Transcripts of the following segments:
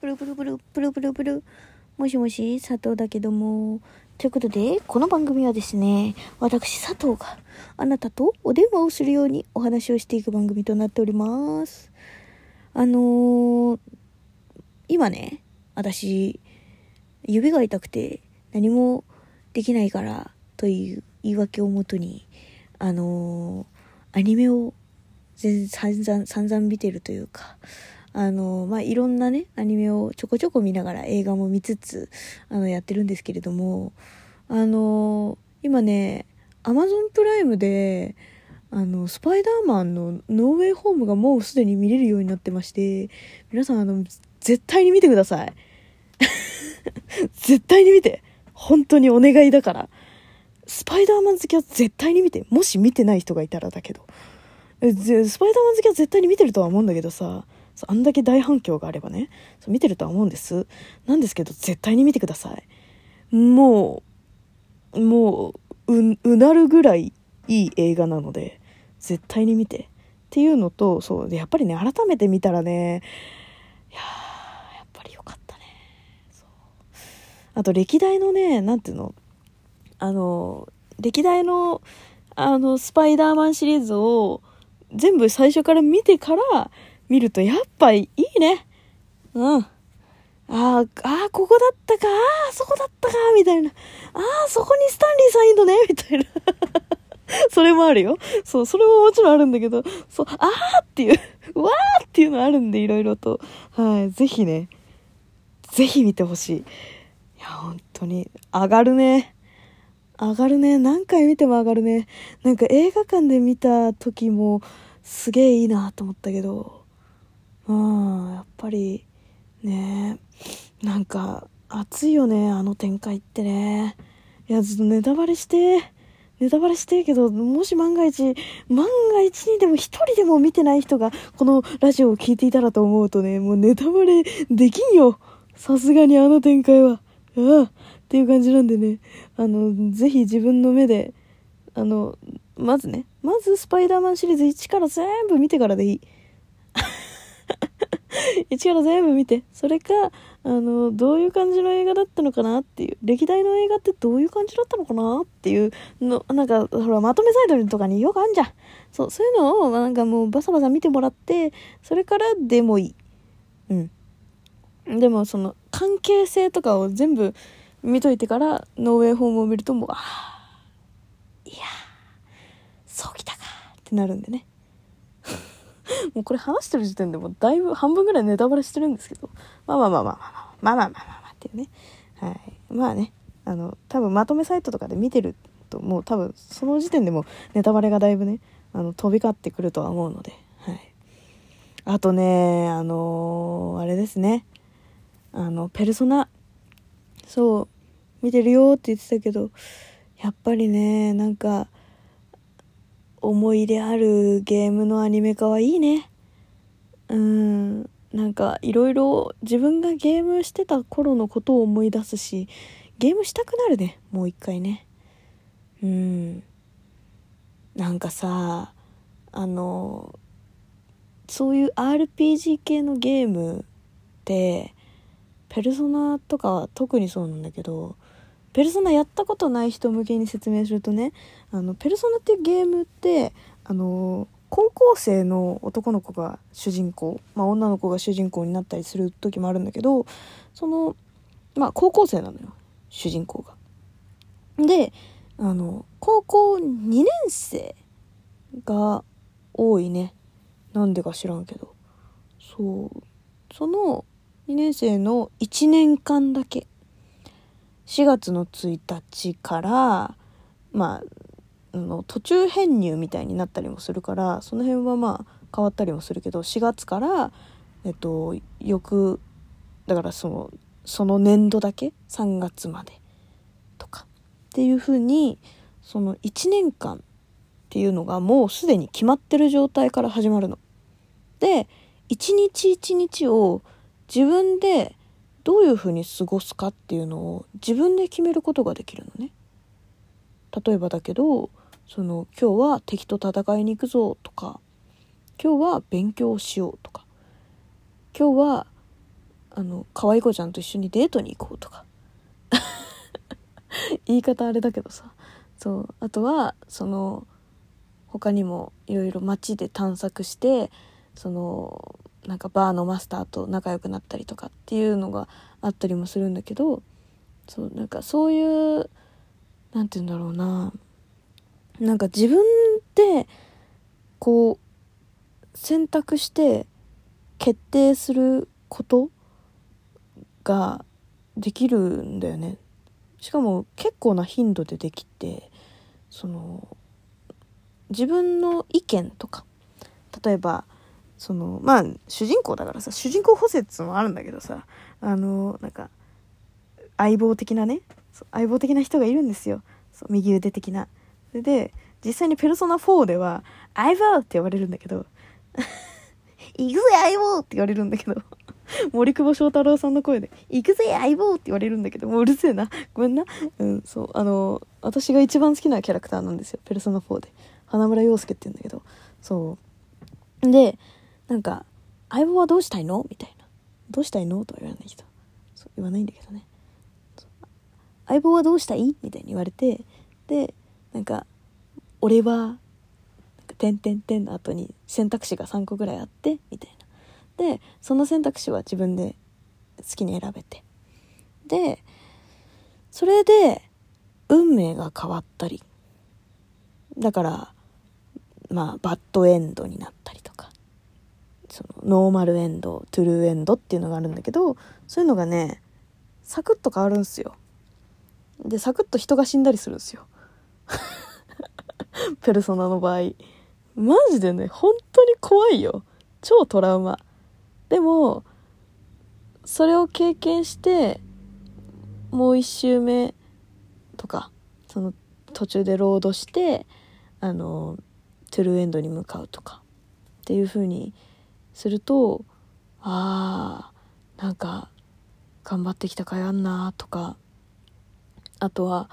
ブルブルブル、ブルブルブル。もしもし、佐藤だけども。ということで、この番組はですね、私佐藤があなたとお電話をするようにお話をしていく番組となっております。あのー、今ね、私、指が痛くて何もできないからという言い訳をもとに、あのー、アニメを全然散々、散々見てるというか、あの、まあ、いろんなね、アニメをちょこちょこ見ながら映画も見つつ、あの、やってるんですけれども、あの、今ね、アマゾンプライムで、あの、スパイダーマンのノーウェイホームがもうすでに見れるようになってまして、皆さん、あの、絶対に見てください。絶対に見て。本当にお願いだから。スパイダーマン好きは絶対に見て。もし見てない人がいたらだけど。スパイダーマン好きは絶対に見てるとは思うんだけどさ、あんだけ大反響があればね、そう見てるとは思うんです。なんですけど、絶対に見てください。もう、もう、う、うなるぐらいいい映画なので、絶対に見て。っていうのと、そう、やっぱりね、改めて見たらね、いや、やっぱりよかったね。そう。あと、歴代のね、なんていうの、あの、歴代の、あの、スパイダーマンシリーズを全部最初から見てから見るとやっぱいいね。うん。ああ、ああ、ここだったか、ああ、そこだったか、みたいな。ああ、そこにスタンリーさんいるのね、みたいな。それもあるよ。そう、それももちろんあるんだけど、そう、ああっていう、う わーっていうのあるんで、いろいろと。はい、ぜひね、ぜひ見てほしい。いや、本当に、上がるね。上がるね。何回見ても上がるね。なんか映画館で見た時もすげえいいなと思ったけど、うん、やっぱりね、なんか熱いよね、あの展開ってね。いや、ちょっとネタバレして、ネタバレしてけど、もし万が一、万が一にでも一人でも見てない人がこのラジオを聞いていたらと思うとね、もうネタバレできんよ。さすがにあの展開は。うん。っていう感じなんでね、あの、ぜひ自分の目で、あの、まずね、まずスパイダーマンシリーズ1から全部見てからでいい。1から全部見て。それか、あの、どういう感じの映画だったのかなっていう。歴代の映画ってどういう感じだったのかなっていうの、なんか、ほら、まとめサイトとかによくあんじゃん。そう、そういうのを、なんかもうバサバサ見てもらって、それからでもいい。うん。でも、その、関係性とかを全部見といてから、ノーウェイホームを見るともう、ああ、いやそうきたかってなるんでね。もうこれ話してる時点でもだいぶ半分ぐらいネタバレしてるんですけど、まあまあまあまあまあまあまあまあまあまあまあっていうね。はい。まあね、あの、多分まとめサイトとかで見てると、もう多分その時点でもネタバレがだいぶね、あの、飛び交ってくるとは思うので、はい。あとね、あのーあれですね。あの、ペルソナ、そう、見てるよって言ってたけど、やっぱりね、なんか、思い入れあるゲームのアニメ化はいいね。うん。なんか、いろいろ自分がゲームしてた頃のことを思い出すし、ゲームしたくなるね。もう一回ね。うん。なんかさ、あの、そういう RPG 系のゲームって、ペルソナとかは特にそうなんだけど、ペルソナやったことない人向けに説明するとね、あの、ペルソナっていうゲームって、あの、高校生の男の子が主人公、まあ女の子が主人公になったりする時もあるんだけど、その、まあ高校生なのよ、主人公が。で、あの、高校2年生が多いね。なんでか知らんけど。そう。その2年生の1年間だけ。4月の1日から、まあ、あの途中編入みたいになったりもするからその辺はまあ変わったりもするけど4月から、えっと、翌だからそのその年度だけ？3月までとかっていう風にその1年間っていうのがもうすでに決まってる状態から始まるの。で一日一日を自分でどういう風に過ごすかっていうのを自分で決めることができるのね。例えばだけどその今日は敵と戦いに行くぞとか今日は勉強しようとか今日はあの可愛い子ちゃんと一緒にデートに行こうとか。言い方あれだけどさ。そう。あとはその他にもいろいろ街で探索してそのなんかバーのマスターと仲良くなったりとかっていうのがあったりもするんだけどそうなんかそういう何て言うんだろうな。なんか自分でこう選択して決定することができるんだよね。しかも結構な頻度でできてその自分の意見とか例えばそのまあ主人公だからさ主人公補説もあるんだけどさあのなんか相棒的なね相棒的な人がいるんですよ右腕的なそれで実際にペルソナ4では相棒って呼ばれるんだけど 行くぜ相棒って言われるんだけど 森久保祥太郎さんの声で、行くぜ相棒って言われるんだけど、もううるせえな。ごめんな。うん、そう。あの、私が一番好きなキャラクターなんですよ。ペルソナ4で。花村洋介って言うんだけど。そう。で、なんか、相棒はどうしたいの？みたいな。どうしたいの？とは言わない人。そう言わないんだけどね。相棒はどうしたい？みたいに言われて、で、なんか、俺は、てんてんてんの後に選択肢が3個ぐらいあって、みたいな。でその選択肢は自分で好きに選べてでそれで運命が変わったりだからまあバッドエンドになったりそのノーマルエンドトゥルーエンドっていうのがあるんだけどそういうのがねサクッと変わるんすよ。でサクッと人が死んだりするんですよ。ペルソナの場合。マジでね本当に怖いよ。超トラウマ。でもそれを経験してもう一周目とかその途中でロードしてあのトゥルーエンドに向かうとかっていう風にするとあーなんか頑張ってきたかやんなとかあとは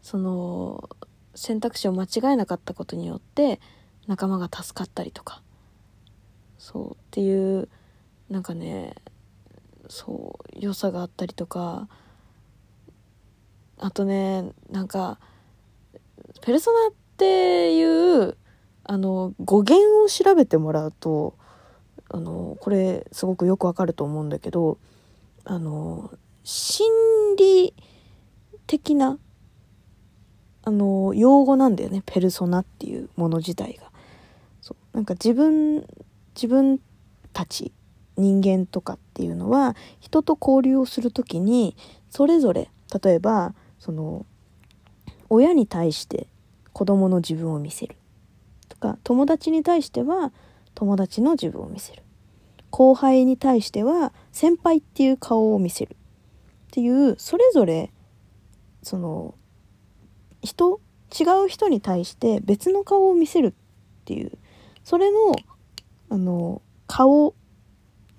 その選択肢を間違えなかったことによって仲間が助かったりとか。そうっていうなんかねそう良さがあったりとか。あとねなんかペルソナっていうあの語源を調べてもらうとあのこれすごくよくわかると思うんだけどあの心理的なあの用語なんだよねペルソナっていうもの自体が。そうなんか自分自分たち人間とかっていうのは人と交流をする時にそれぞれ例えばその親に対して子供の自分を見せるとか友達に対しては友達の自分を見せる。後輩に対しては先輩っていう顔を見せるっていうそれぞれその人違う人に対して別の顔を見せるっていうそれのあの顔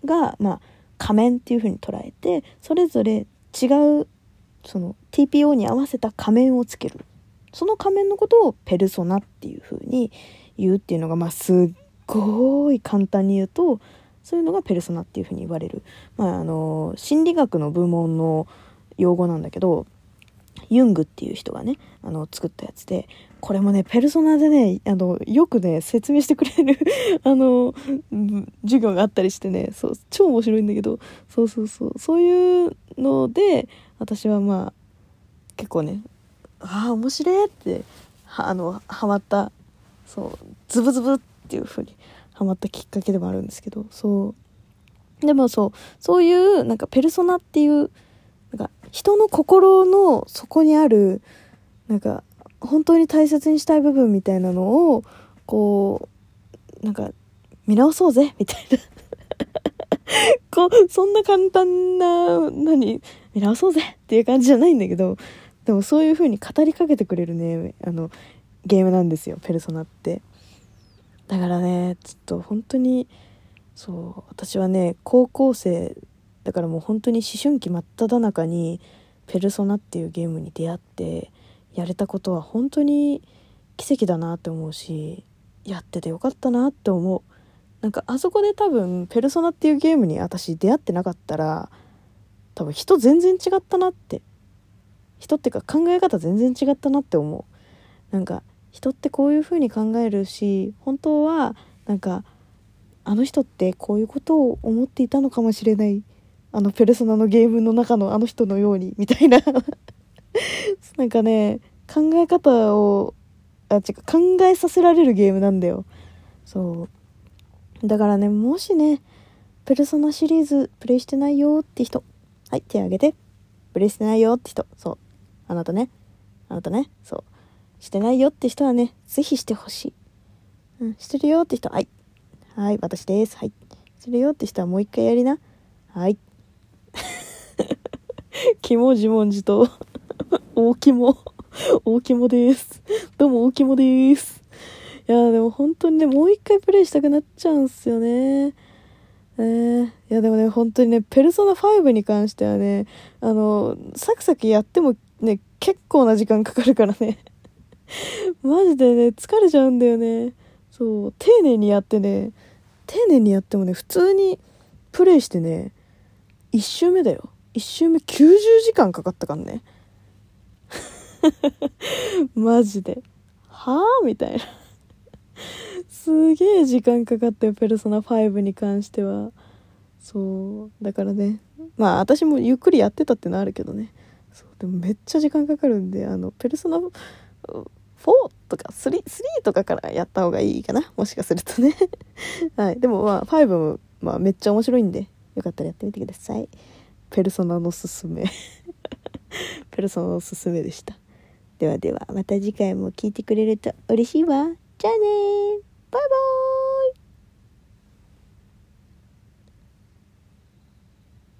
が、まあ、仮面っていう風に捉えてそれぞれ違うその TPO に合わせた仮面をつける。その仮面のことをペルソナっていう風に言うっていうのが、まあ、すっごい簡単に言うとそういうのがペルソナっていう風に言われる、まあ、あの心理学の部門の用語なんだけどユングっていう人がねあの作ったやつでこれもねペルソナでねあのよくね説明してくれる あの授業があったりしてねそう超面白いんだけどそうそうそうそういうので私はまあ結構ねああ面白いってはあのハマった。そうズブズブってっていう風にハマったきっかけでもあるんですけどそう。でもそうそういうなんかペルソナっていうなんか人の心の底にあるなんか本当に大切にしたい部分みたいなのをこうなんか見直そうぜみたいな。こうそんな簡単な何見直そうぜっていう感じじゃないんだけどでもそういう風に語りかけてくれるねあのゲームなんですよペルソナって。だからねちょっと本当にそう私はね高校生だからもう本当に思春期真っ只中にペルソナっていうゲームに出会ってやれたことは本当に奇跡だなって思うしやっててよかったなって思う。なんかあそこで多分「ペルソナ」っていうゲームに私出会ってなかったら多分人全然違ったなって。人っていうか考え方全然違ったなって思う。なんか人ってこういう風に考えるし本当はなんかあの人ってこういうことを思っていたのかもしれない。あのペルソナのゲームの中のあの人のようにみたいな。なんかね考え方をあ違う考えさせられるゲームなんだよ。そう。だからねもしねペルソナシリーズプレイしてないよって人はい手挙げて。プレイしてないよって人。そう。あなたね。あなたね。そう。してないよって人はねぜひしてほしい。うんしてるよって人はい。はい私です。はい。してるよって人はもう一回やりな。はい。肝自問自答。大肝。大肝です。どうも大肝です。いやでも本当にねもう一回プレイしたくなっちゃうんすよね。えー、いやでもね本当にねペルソナ5に関してはねあのサクサクやってもね結構な時間かかるからね。マジでね疲れちゃうんだよね。そう丁寧にやってね。丁寧にやってもね普通にプレイしてね1周目だよ。1周目90時間かかったからね。マジで。はあみたいな。すげえ時間かかったよペルソナ5に関しては。そう。だからね。まあ私もゆっくりやってたってのあるけどね。そうでもめっちゃ時間かかるんであのペルソナ4とか 3, 3とかからやった方がいいかな。もしかするとね。はい。でもまあ5も、まあ、めっちゃ面白いんでよかったらやってみてください。ペルソナのすすめ。ペルソナのすすめでした。ではではまた次回も聞いてくれると嬉しいわ。じゃあねバイバーイ。